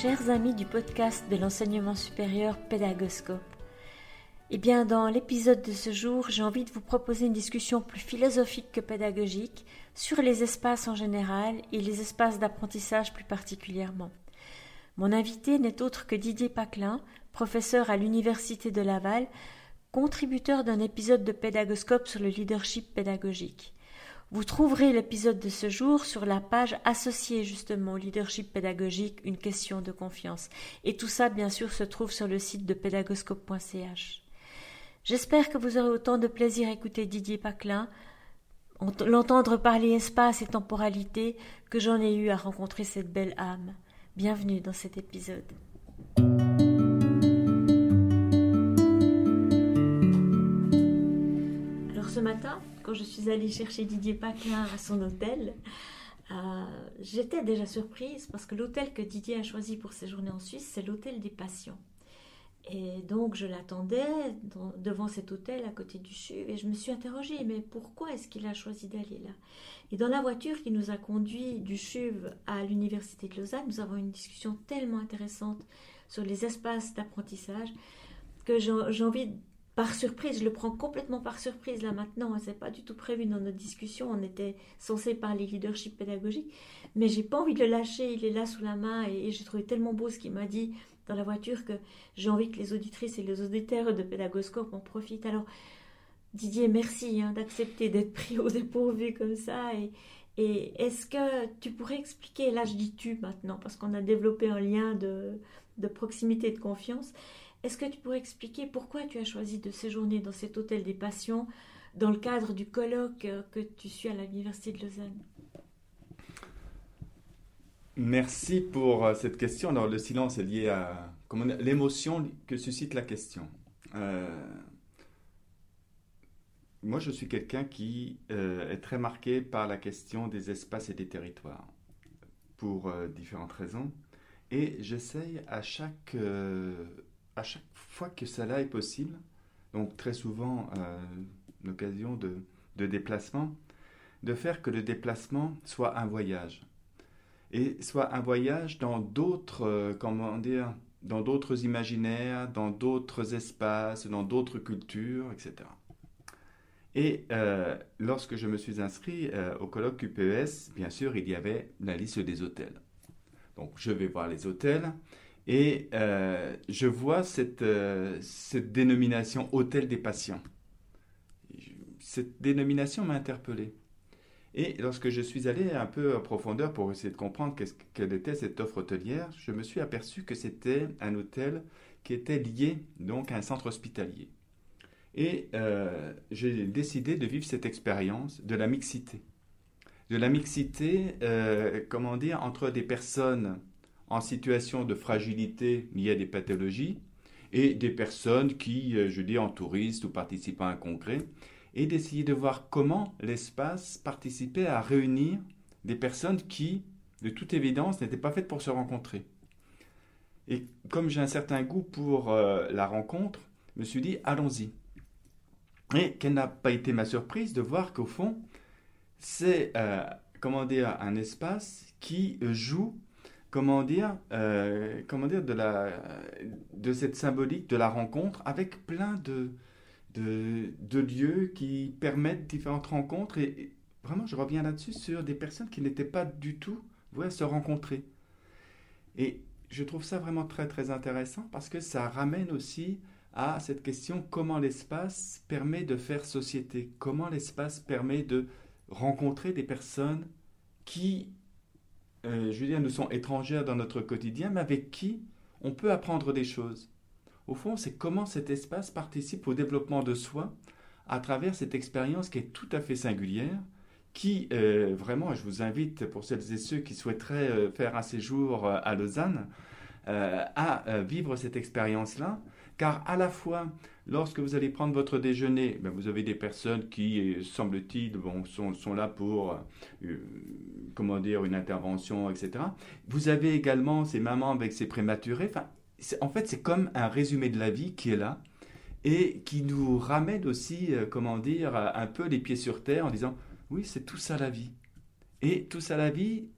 Chers amis du podcast de l'enseignement supérieur Pédagoscope, eh bien, dans l'épisode de ce jour, j'ai envie de vous proposer une discussion plus philosophique que pédagogique sur les espaces en général et les espaces d'apprentissage plus particulièrement. Mon invité n'est autre que Didier Paclin, professeur à l'Université de Laval, contributeur d'un épisode de Pédagoscope sur le leadership pédagogique. Vous trouverez l'épisode de ce jour sur la page associée justement au leadership pédagogique, une question de confiance. Et tout ça, bien sûr, se trouve sur le site de pédagoscope.ch. J'espère que vous aurez autant de plaisir à écouter Didier Paclin, l'entendre parler espace et temporalité, que j'en ai eu à rencontrer cette belle âme. Bienvenue dans cet épisode. Alors ce matin, quand je suis allée chercher Didier Paclin à son hôtel, euh, j'étais déjà surprise parce que l'hôtel que Didier a choisi pour séjourner en Suisse, c'est l'hôtel des patients. Et donc je l'attendais devant cet hôtel à côté du CHUV et je me suis interrogée, mais pourquoi est-ce qu'il a choisi d'aller là? Et dans la voiture qui nous a conduit du CHUV à l'Université de Lausanne, nous avons une discussion tellement intéressante sur les espaces d'apprentissage que j'ai envie par surprise, je le prends complètement par surprise là maintenant, c'est pas du tout prévu dans notre discussion, on était censé parler leadership pédagogique, mais j'ai pas envie de le lâcher, il est là sous la main et, j'ai trouvé tellement beau ce qu'il m'a dit dans la voiture que j'ai envie que les auditrices et les auditeurs de Pédagoscope en profitent. Alors Didier, merci hein, d'accepter d'être pris au dépourvu comme ça et, et est-ce que tu pourrais expliquer, là je dis tu maintenant parce qu'on a développé un lien de, de proximité et de confiance, est-ce que tu pourrais expliquer pourquoi tu as choisi de séjourner dans cet hôtel des patients dans le cadre du colloque euh, que tu suis à l'Université de Lausanne? Merci pour euh, cette question. Alors, le silence est lié à l'émotion que suscite la question. Euh, moi, je suis quelqu'un qui est très marqué par la question des espaces et des territoires, pour différentes raisons. Et j'essaye à chaque à chaque fois que cela est possible, donc très souvent euh, l'occasion de, de déplacement, de faire que le déplacement soit un voyage. Et soit un voyage dans d'autres, euh, comment dire, dans d'autres imaginaires, dans d'autres espaces, dans d'autres cultures, etc. Et euh, lorsque je me suis inscrit au colloque UPS, bien sûr, il y avait la liste des hôtels. Donc je vais voir les hôtels et euh, je vois cette, euh, cette dénomination hôtel des patients. Cette dénomination m'a interpellé. Et lorsque je suis allé un peu en profondeur pour essayer de comprendre quelle était cette offre hôtelière, je me suis aperçu que c'était un hôtel qui était lié donc à un centre hospitalier. Et euh, j'ai décidé de vivre cette expérience de la mixité. De la mixité, comment dire, entre des personnes en situation de fragilité liée à des pathologies et des personnes qui, euh, je dis, en touriste ou participant à un congrès, et d'essayer de voir comment l'espace participait à réunir des personnes qui, de toute évidence, n'étaient pas faites pour se rencontrer. Et comme j'ai un certain goût pour euh, la rencontre, je me suis dit, allons-y. Et quelle n'a pas été ma surprise de voir qu'au fond, c'est, euh, comment dire, un espace qui joue comment dire, euh, comment dire de, la, de cette symbolique de la rencontre avec plein de, de, lieux qui permettent différentes rencontres. Et, vraiment, je reviens là-dessus sur des personnes qui n'étaient pas du tout vouées à se rencontrer. Et je trouve ça vraiment très très intéressant parce que ça ramène aussi à cette question comment l'espace permet de faire société, comment l'espace permet de rencontrer des personnes qui euh, dire, nous sont étrangères dans notre quotidien, mais avec qui on peut apprendre des choses. Au fond, c'est comment cet espace participe au développement de soi à travers cette expérience qui est tout à fait singulière, qui, euh, vraiment, je vous invite, pour celles et ceux qui souhaiteraient euh, faire un séjour à Lausanne, à vivre cette expérience-là, car à la fois, lorsque vous allez prendre votre déjeuner, ben, vous avez des personnes qui, semble-t-il, bon, sont, là pour, euh, comment dire, une intervention, etc. Vous avez également ces mamans avec ces prématurés. En fait, c'est comme un résumé de la vie qui est là et qui nous ramène aussi, euh, comment dire, un peu les pieds sur terre en disant, oui, c'est tout ça la vie. Et tout ça la vie,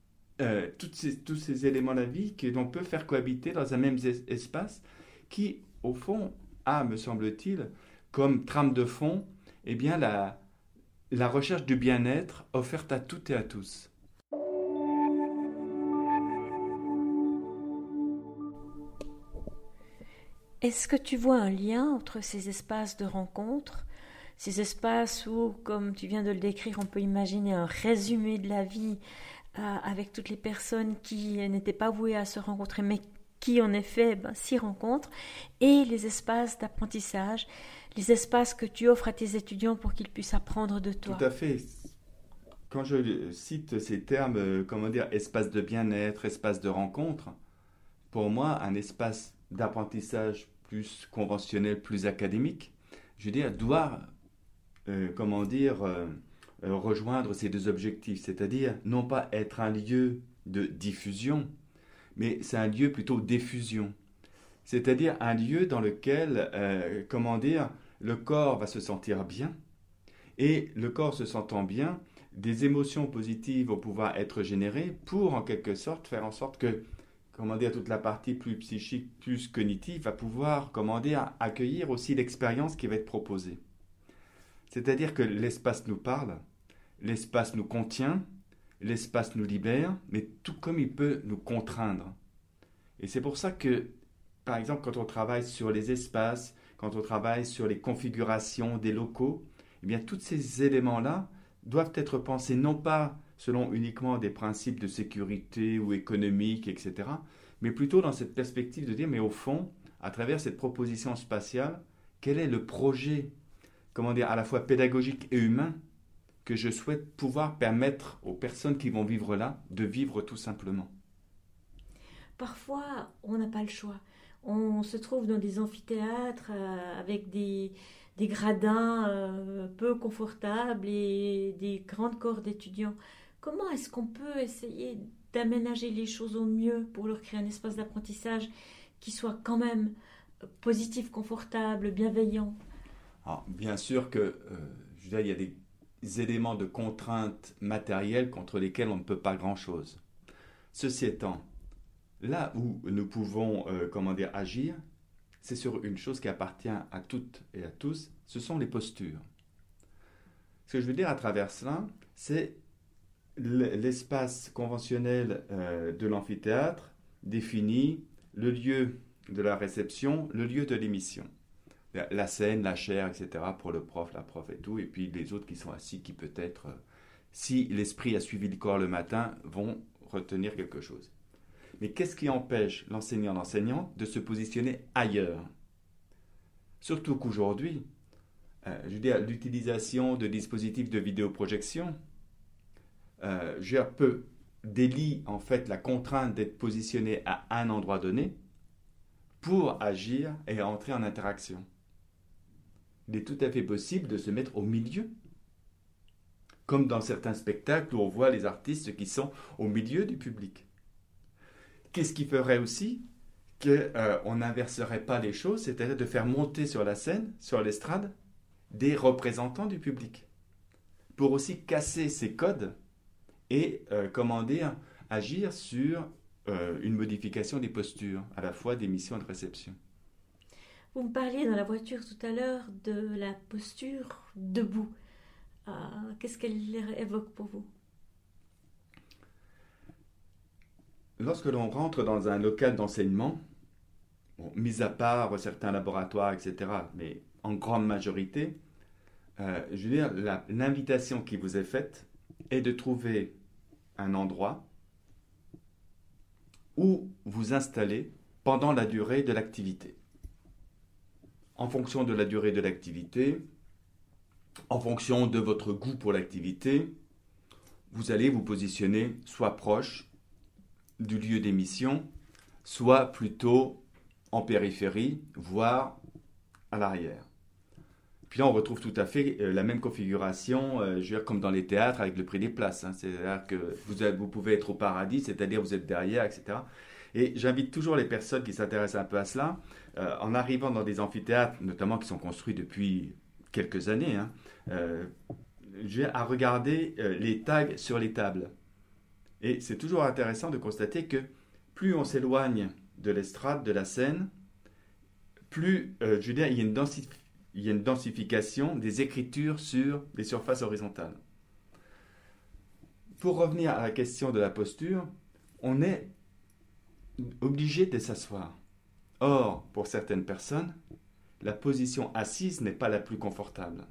euh, tous ces éléments de la vie que l'on peut faire cohabiter dans un même espace qui, au fond, a, me semble-t-il, comme trame de fond, eh bien, la, recherche du bien-être offerte à toutes et à tous. Est-ce que tu vois un lien entre ces espaces de rencontre, ces espaces où, comme tu viens de le décrire, on peut imaginer un résumé de la vie euh, avec toutes les personnes qui n'étaient pas vouées à se rencontrer, mais qui en effet ben, s'y rencontrent, et les espaces d'apprentissage, les espaces que tu offres à tes étudiants pour qu'ils puissent apprendre de toi. Tout à fait. Quand je cite ces termes, euh, comment dire, espace de bien-être, espace de rencontre, pour moi, un espace d'apprentissage plus conventionnel, plus académique, je veux dire, doit, euh, comment dire, euh, rejoindre ces deux objectifs, c'est-à-dire non pas être un lieu de diffusion, mais c'est un lieu plutôt d'effusion, c'est-à-dire un lieu dans lequel, comment dire, le corps va se sentir bien, et le corps se sentant bien, des émotions positives vont pouvoir être générées pour en quelque sorte faire en sorte que comment dire, toute la partie plus psychique, plus cognitive, va pouvoir, comment dire, accueillir aussi l'expérience qui va être proposée. C'est-à-dire que l'espace nous parle, l'espace nous contient, l'espace nous libère, mais tout comme il peut nous contraindre. Et c'est pour ça que, par exemple, quand on travaille sur les espaces, quand on travaille sur les configurations des locaux, eh bien, tous ces éléments-là doivent être pensés non pas selon uniquement des principes de sécurité ou économiques, etc., mais plutôt dans cette perspective de dire, mais au fond, à travers cette proposition spatiale, quel est le projet, comment dire, à la fois pédagogique et humain que je souhaite pouvoir permettre aux personnes qui vont vivre là de vivre tout simplement. Parfois, on n'a pas le choix. On se trouve dans des amphithéâtres euh, avec des, des gradins euh, peu confortables et des grandes corps d'étudiants. Comment est-ce qu'on peut essayer d'aménager les choses au mieux pour leur créer un espace d'apprentissage qui soit quand même positif, confortable, bienveillant? Alors, Bien sûr que euh, je il y a des éléments de contraintes matérielles contre lesquels on ne peut pas grand-chose. Ceci étant, là où nous pouvons euh, comment dire, agir, c'est sur une chose qui appartient à toutes et à tous, ce sont les postures. Ce que je veux dire à travers cela, c'est l'espace conventionnel euh, de l'amphithéâtre définit le lieu de la réception, le lieu de l'émission. La scène, la chair, etc. pour le prof, la prof et tout, et puis les autres qui sont assis, qui peut-être, euh, si l'esprit a suivi le corps le matin, vont retenir quelque chose. Mais qu'est-ce qui empêche l'enseignant, l'enseignante de se positionner ailleurs? Surtout qu'aujourd'hui, euh, je veux dire, l'utilisation de dispositifs de vidéoprojection, euh, je peu délie en fait la contrainte d'être positionné à un endroit donné pour agir et entrer en interaction. Il est tout à fait possible de se mettre au milieu, comme dans certains spectacles où on voit les artistes qui sont au milieu du public. Qu'est-ce qui ferait aussi qu'on euh, n'inverserait pas les choses, c'est-à-dire de faire monter sur la scène, sur l'estrade, des représentants du public, pour aussi casser ces codes et, euh, comment agir sur euh, une modification des postures, à la fois d'émission et de réception. Vous me parliez dans la voiture tout à l'heure de la posture debout. Euh, qu'est-ce qu'elle évoque pour vous? Lorsque l'on rentre dans un local d'enseignement, mis à part certains laboratoires, etc., mais en grande majorité, je veux dire, l'invitation qui vous est faite est de trouver un endroit où vous installez pendant la durée de l'activité. En fonction de la durée de l'activité, en fonction de votre goût pour l'activité, vous allez vous positionner soit proche du lieu d'émission, soit plutôt en périphérie, voire à l'arrière. Puis là, on retrouve tout à fait euh, la même configuration, euh, je veux dire, comme dans les théâtres avec le prix des places. Hein. C'est-à-dire que vous, vous pouvez être au paradis, c'est-à-dire vous êtes derrière, etc. Et j'invite toujours les personnes qui s'intéressent un peu à cela, euh, en arrivant dans des amphithéâtres, notamment qui sont construits depuis quelques années, hein, à regarder les tags sur les tables. Et c'est toujours intéressant de constater que plus on s'éloigne de l'estrade, de la scène, plus, euh, je veux a il y a une densification des écritures sur les surfaces horizontales. Pour revenir à la question de la posture, on est obligé de s'asseoir. Or, pour certaines personnes, la position assise n'est pas la plus confortable.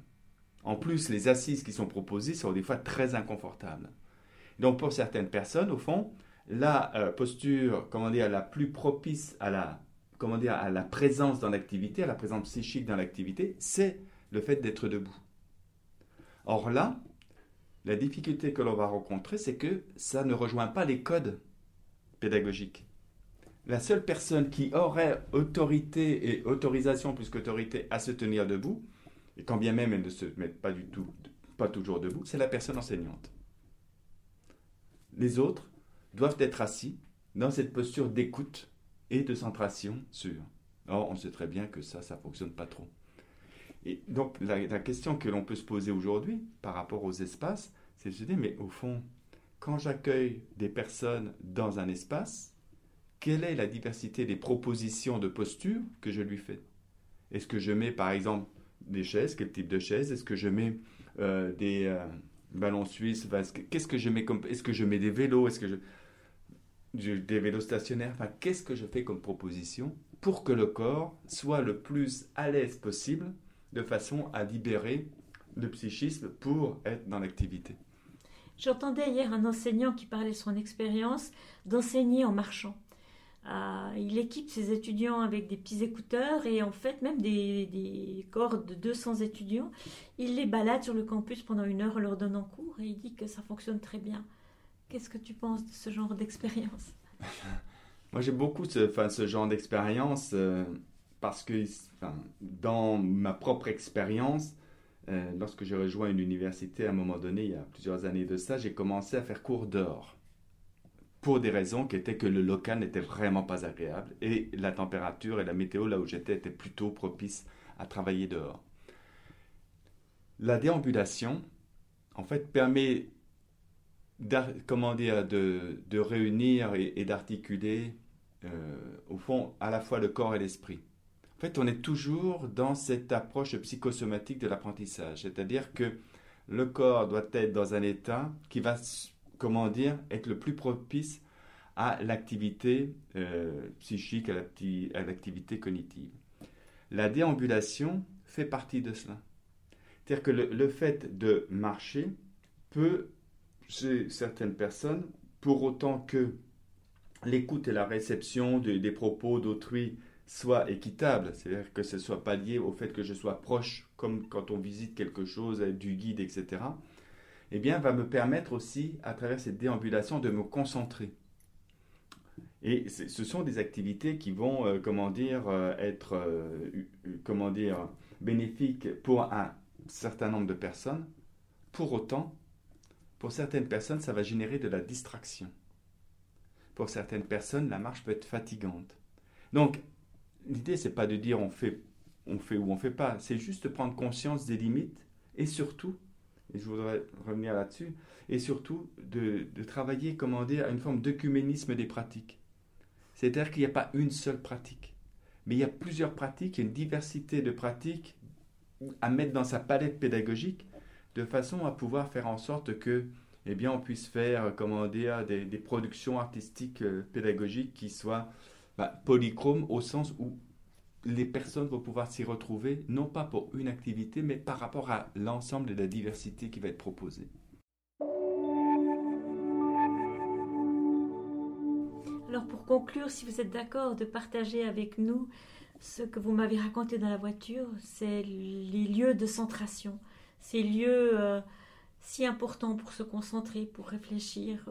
En plus, les assises qui sont proposées sont des fois très inconfortables. Donc, pour certaines personnes, au fond, la euh, posture, comment dire, la plus propice à la, comment dire, à la présence dans l'activité, à la présence psychique dans l'activité, c'est le fait d'être debout. Or là, la difficulté que l'on va rencontrer, c'est que ça ne rejoint pas les codes pédagogiques. La seule personne qui aurait autorité et autorisation plus qu'autorité à se tenir debout, et quand bien même elle ne se met pas du tout, pas toujours debout, c'est la personne enseignante. Les autres doivent être assis dans cette posture d'écoute et de centration sur. Or, on sait très bien que ça, ça ne fonctionne pas trop. Et donc, la, la question que l'on peut se poser aujourd'hui par rapport aux espaces, c'est de se dire, mais au fond, quand j'accueille des personnes dans un espace, quelle est la diversité des propositions de posture que je lui fais? Est-ce que je mets, par exemple, des chaises, quel type de chaises? Est-ce que je mets euh, des euh, ballons suisses Qu'est-ce que je mets Est-ce que je mets des vélos? Est-ce que je des vélos stationnaires? Enfin, qu'est-ce que je fais comme proposition pour que le corps soit le plus à l'aise possible, de façon à libérer le psychisme pour être dans l'activité? J'entendais hier un enseignant qui parlait de son expérience d'enseigner en marchant. Euh, il équipe ses étudiants avec des petits écouteurs et en fait même des, des, corps de 200 étudiants. Il les balade sur le campus pendant une heure en leur donnant cours et il dit que ça fonctionne très bien. Qu'est-ce que tu penses de ce genre d'expérience? Moi j'ai beaucoup ce, ce genre d'expérience euh, parce que dans ma propre expérience, euh, lorsque j'ai rejoint une université à un moment donné, il y a plusieurs années de ça, j'ai commencé à faire cours dehors pour des raisons qui étaient que le local n'était vraiment pas agréable et la température et la météo là où j'étais étaient plutôt propices à travailler dehors. La déambulation, en fait, permet comment dire, de, de réunir et, d'articuler, euh, au fond, à la fois le corps et l'esprit. En fait, on est toujours dans cette approche psychosomatique de l'apprentissage, c'est-à-dire que le corps doit être dans un état qui va comment dire, être le plus propice à l'activité euh, psychique, à l'activité cognitive. La déambulation fait partie de cela. C'est-à-dire que le, fait de marcher peut, chez certaines personnes, pour autant que l'écoute et la réception des propos d'autrui soient équitables, c'est-à-dire que ce soit pas lié au fait que je sois proche, comme quand on visite quelque chose, du guide, etc., eh bien, va me permettre aussi, à travers cette déambulation, de me concentrer. Et ce sont des activités qui vont, euh, comment dire, euh, être, euh, comment dire, bénéfiques pour un certain nombre de personnes. Pour autant, pour certaines personnes, ça va générer de la distraction. Pour certaines personnes, la marche peut être fatigante. Donc, l'idée, c'est pas de dire on fait, on fait ou on fait pas. C'est juste prendre conscience des limites et surtout et je voudrais revenir là-dessus, et surtout de, travailler, comment dire, à une forme d'œcuménisme des pratiques. C'est-à-dire qu'il n'y a pas une seule pratique, mais il y a plusieurs pratiques, il y a une diversité de pratiques à mettre dans sa palette pédagogique, de façon à pouvoir faire en sorte que, eh bien, on puisse faire, comment dire, des, productions artistiques euh, pédagogiques qui soient bah, polychromes au sens où les personnes vont pouvoir s'y retrouver, non pas pour une activité, mais par rapport à l'ensemble de la diversité qui va être proposée. Alors pour conclure, si vous êtes d'accord de partager avec nous ce que vous m'avez raconté dans la voiture, c'est les lieux de centration, ces lieux euh, si importants pour se concentrer, pour réfléchir.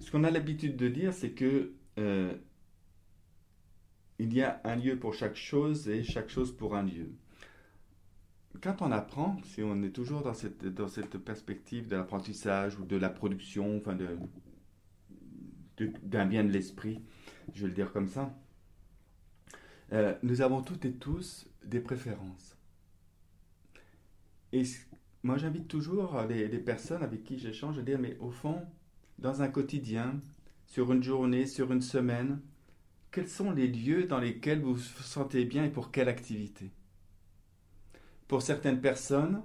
Ce qu'on a l'habitude de dire, c'est que euh, il y a un lieu pour chaque chose et chaque chose pour un lieu. Quand on apprend, si on est toujours dans cette, dans cette perspective de l'apprentissage ou de la production, enfin de, d'un bien de l'esprit, je vais le dire comme ça, euh, nous avons toutes et tous des préférences. Et moi j'invite toujours les, les, personnes avec qui j'échange à dire, mais au fond, dans un quotidien, sur une journée, sur une semaine, quels sont les lieux dans lesquels vous vous sentez bien et pour quelle activité? Pour certaines personnes,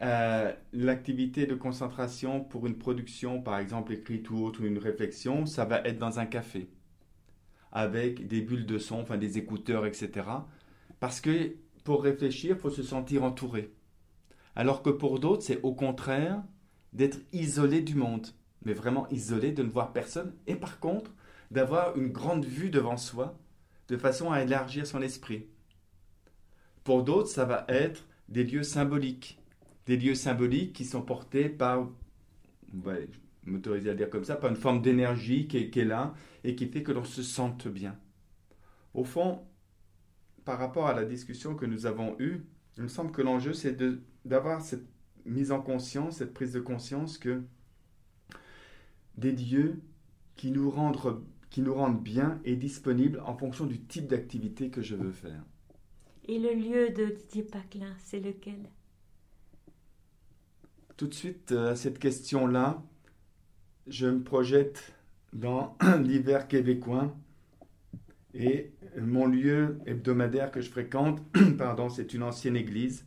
euh, l'activité de concentration pour une production, par exemple écrite ou autre, ou une réflexion, ça va être dans un café, avec des bulles de son, enfin des écouteurs, etc. Parce que pour réfléchir, il faut se sentir entouré. Alors que pour d'autres, c'est au contraire d'être isolé du monde, mais vraiment isolé, de ne voir personne, et par contre, d'avoir une grande vue devant soi, de façon à élargir son esprit. Pour d'autres, ça va être des lieux symboliques, des lieux symboliques qui sont portés par, ouais, je m'autorise à dire comme ça, par une forme d'énergie qui, qui, est là et qui fait que l'on se sente bien. Au fond, par rapport à la discussion que nous avons eue, il me semble que l'enjeu, c'est d'avoir cette mise en conscience, cette prise de conscience que des lieux qui nous rendent, qui nous rendent bien et disponibles en fonction du type d'activité que je veux faire. Et le lieu de Didier Paclin, c'est lequel? Tout de suite euh, à cette question-là, je me projette dans l'hiver québécois et mon lieu hebdomadaire que je fréquente, pardon, c'est une ancienne église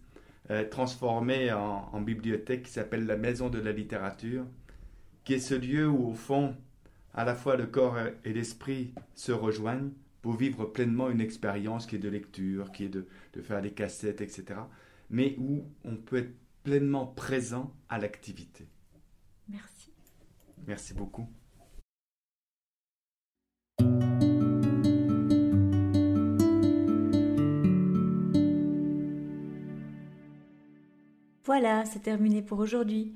euh, transformée en, en, bibliothèque qui s'appelle la Maison de la Littérature, qui est ce lieu où au fond, à la fois le corps et l'esprit se rejoignent pour vivre pleinement une expérience qui est de lecture, qui est de, de faire des cassettes, etc. Mais où on peut être pleinement présent à l'activité. Merci. Merci beaucoup. Voilà, c'est terminé pour aujourd'hui.